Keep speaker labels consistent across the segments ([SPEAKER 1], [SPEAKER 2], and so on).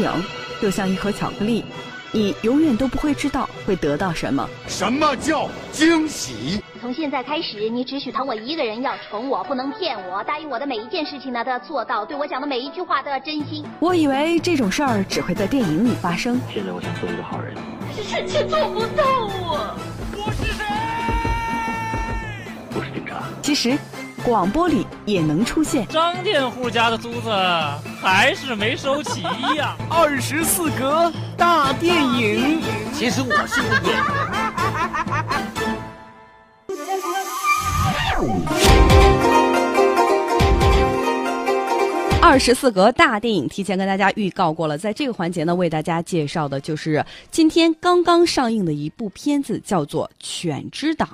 [SPEAKER 1] 影就像一盒巧克力，你永远都不会知道会得到什么。
[SPEAKER 2] 什么叫惊喜？
[SPEAKER 3] 从现在开始，你只许疼我一个人，要宠我，不能骗我。答应我的每一件事情呢，都要做到。对我讲的每一句话都要真心。
[SPEAKER 1] 我以为这种事儿只会在电影里发生。
[SPEAKER 4] 现在我想做一个好人。
[SPEAKER 5] 臣妾做不到啊！
[SPEAKER 2] 我是谁？
[SPEAKER 4] 我是警察。
[SPEAKER 1] 其实，广播里也能出现。
[SPEAKER 6] 张佃户家的租子还是没收齐呀！
[SPEAKER 7] 二十四格大电影。
[SPEAKER 8] 其实我是个演员。
[SPEAKER 1] 二十四格大电影提前跟大家预告过了，在这个环节呢，为大家介绍的就是今天刚刚上映的一部片子，叫做《犬之岛》。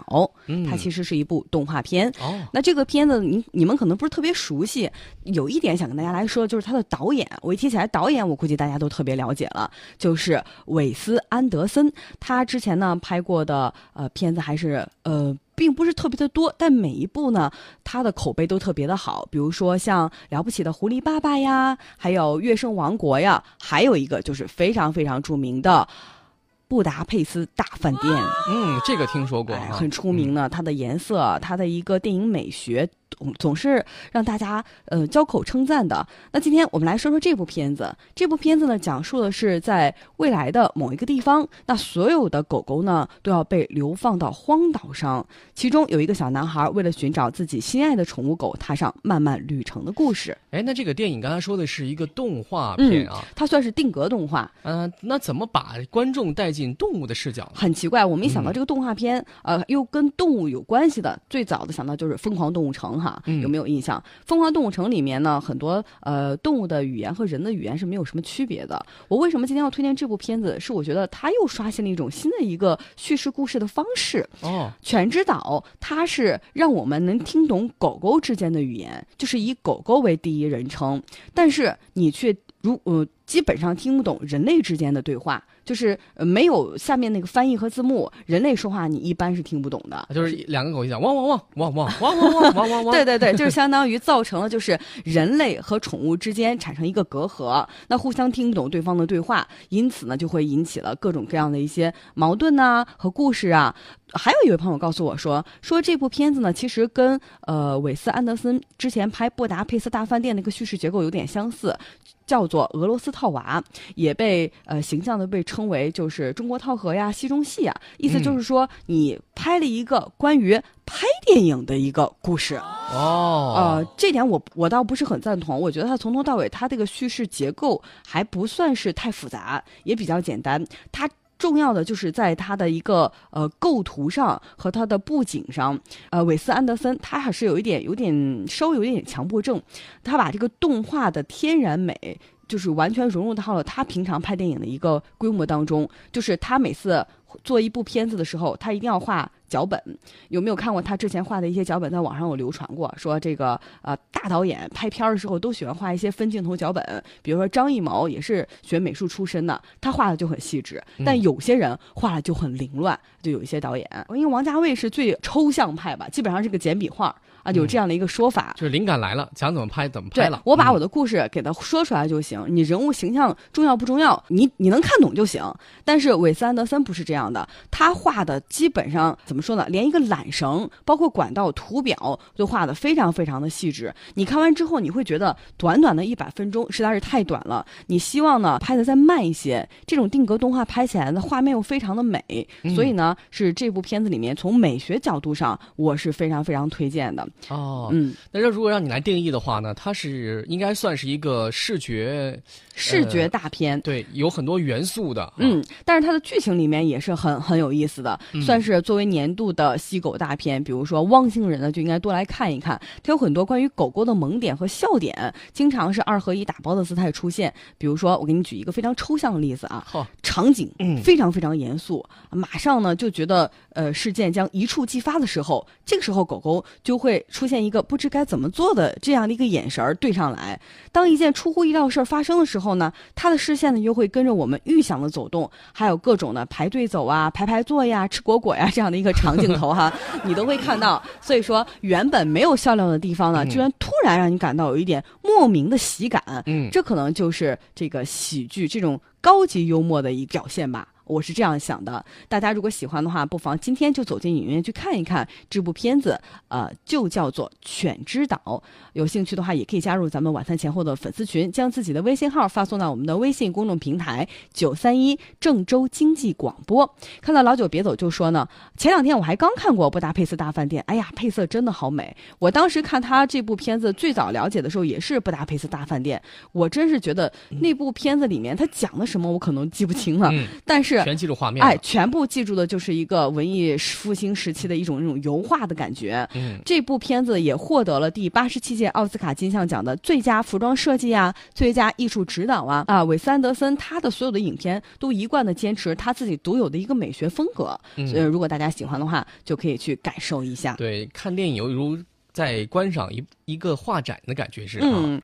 [SPEAKER 1] 嗯，它其实是一部动画片。哦，那这个片子你你们可能不是特别熟悉，有一点想跟大家来说，就是它的导演。我一提起来导演，我估计大家都特别了解了，就是韦斯安德森。他之前呢拍过的呃片子还是呃。并不是特别的多，但每一部呢，它的口碑都特别的好。比如说像《了不起的狐狸爸爸》呀，还有《月圣王国》呀，还有一个就是非常非常著名的《布达佩斯大饭店》。
[SPEAKER 7] 嗯，这个听说过，
[SPEAKER 1] 很出名呢。它的颜色，它的一个电影美学。总总是让大家呃交口称赞的。那今天我们来说说这部片子。这部片子呢，讲述的是在未来的某一个地方，那所有的狗狗呢都要被流放到荒岛上。其中有一个小男孩为了寻找自己心爱的宠物狗，踏上漫漫旅程的故事。
[SPEAKER 7] 哎，那这个电影刚才说的是一个动画片啊，
[SPEAKER 1] 它算是定格动画。
[SPEAKER 7] 嗯，那怎么把观众带进动物的视角？
[SPEAKER 1] 很奇怪，我没想到这个动画片呃又跟动物有关系的。最早的想到就是《疯狂动物城》哈。有没有印象？《疯狂动物城》里面呢，很多呃动物的语言和人的语言是没有什么区别的。我为什么今天要推荐这部片子？是我觉得它又刷新了一种新的一个叙事故事的方式。哦，《犬之岛》它是让我们能听懂狗狗之间的语言，就是以狗狗为第一人称，但是你却如呃基本上听不懂人类之间的对话。就是呃没有下面那个翻译和字幕，人类说话你一般是听不懂的。
[SPEAKER 7] 就是两个狗一讲汪汪汪汪汪汪汪汪汪汪。
[SPEAKER 1] 对对对，就是相当于造成了就是人类和宠物之间产生一个隔阂，那互相听不懂对方的对话，因此呢就会引起了各种各样的一些矛盾呐和故事啊。还有一位朋友告诉我说，说这部片子呢其实跟呃韦斯安德森之前拍《布达佩斯大饭店》那个叙事结构有点相似。叫做俄罗斯套娃，也被呃形象的被称为就是中国套盒呀、戏中戏啊，意思就是说你拍了一个关于拍电影的一个故事哦。呃，这点我我倒不是很赞同，我觉得它从头到尾它这个叙事结构还不算是太复杂，也比较简单。它重要的就是在它的一个呃构图上和它的布景上，呃，韦斯安德森他还是有一点有点稍微有一点强迫症，他把这个动画的天然美就是完全融入到了他平常拍电影的一个规模当中，就是他每次做一部片子的时候，他一定要画。脚本有没有看过他之前画的一些脚本？在网上有流传过，说这个呃大导演拍片儿的时候都喜欢画一些分镜头脚本。比如说张艺谋也是学美术出身的，他画的就很细致。但有些人画的就很凌乱，就有一些导演，因为王家卫是最抽象派吧，基本上是个简笔画啊，有这样的一个说法。
[SPEAKER 7] 就是灵感来了，想怎么拍怎么拍了。
[SPEAKER 1] 我把我的故事给他说出来就行，你人物形象重要不重要？你你能看懂就行。但是韦斯安德森不是这样的，他画的基本上怎么说呢？连一个缆绳，包括管道图表，都画的非常非常的细致。你看完之后，你会觉得短短的一百分钟实在是太短了。你希望呢拍的再慢一些。这种定格动画拍起来的画面又非常的美，所以呢是这部片子里面从美学角度上，我是非常非常推荐的。
[SPEAKER 7] 哦，嗯，那这如果让你来定义的话呢，它是应该算是一个视觉
[SPEAKER 1] 视觉大片，
[SPEAKER 7] 对，有很多元素的。
[SPEAKER 1] 嗯，但是它的剧情里面也是很很有意思的，算是作为年度的。的吸狗大片，比如说《汪星人》呢，就应该多来看一看。它有很多关于狗狗的萌点和笑点，经常是二合一打包的姿态出现。比如说，我给你举一个非常抽象的例子啊，场景非常非常严肃，马上呢就觉得呃事件将一触即发的时候，这个时候狗狗就会出现一个不知该怎么做的这样的一个眼神对上来。当一件出乎意料的事儿发生的时候呢，他的视线呢又会跟着我们预想的走动，还有各种的排队走啊、排排坐呀、吃果果呀这样的一个长镜头哈，你都会看到。所以说，原本没有笑料的地方呢，
[SPEAKER 7] 嗯
[SPEAKER 1] 居然突然让你感到有一点莫名的喜感。
[SPEAKER 7] 嗯，
[SPEAKER 1] 这可能就是这个喜剧这种高级幽默的一表现吧。我是这样想的，大家如果喜欢的话，不妨今天就走进影院去看一看这部片子，呃，就叫做《犬之岛》。有兴趣的话，也可以加入咱们晚餐前后的粉丝群，将自己的微信号发送到我们的微信公众平台九三一郑州经济广播。看到老九别走就说呢，前两天我还刚看过《布达佩斯大饭店》，哎呀，配色真的好美。我当时看他这部片子最早了解的时候也是《布达佩斯大饭店》，我真是觉得那部片子里面他讲的什么我可能记不清了，
[SPEAKER 7] 嗯
[SPEAKER 1] 但是。
[SPEAKER 7] 全记住画面。
[SPEAKER 1] 哎，全部记住的就是一个文艺复兴时期的一种那种油画的感觉。
[SPEAKER 7] 嗯，
[SPEAKER 1] 这部片子也获得了第八十七届奥斯卡金像奖的最佳服装设计啊、最佳艺术指导啊啊！韦斯安德森他的所有的影片都一贯的坚持他自己独有的一个美学风格。
[SPEAKER 7] 嗯
[SPEAKER 1] 所以，如果大家喜欢的话，就可以去感受一下。
[SPEAKER 7] 对，看电影犹如在观赏一一个画展的感觉是啊。
[SPEAKER 1] 嗯。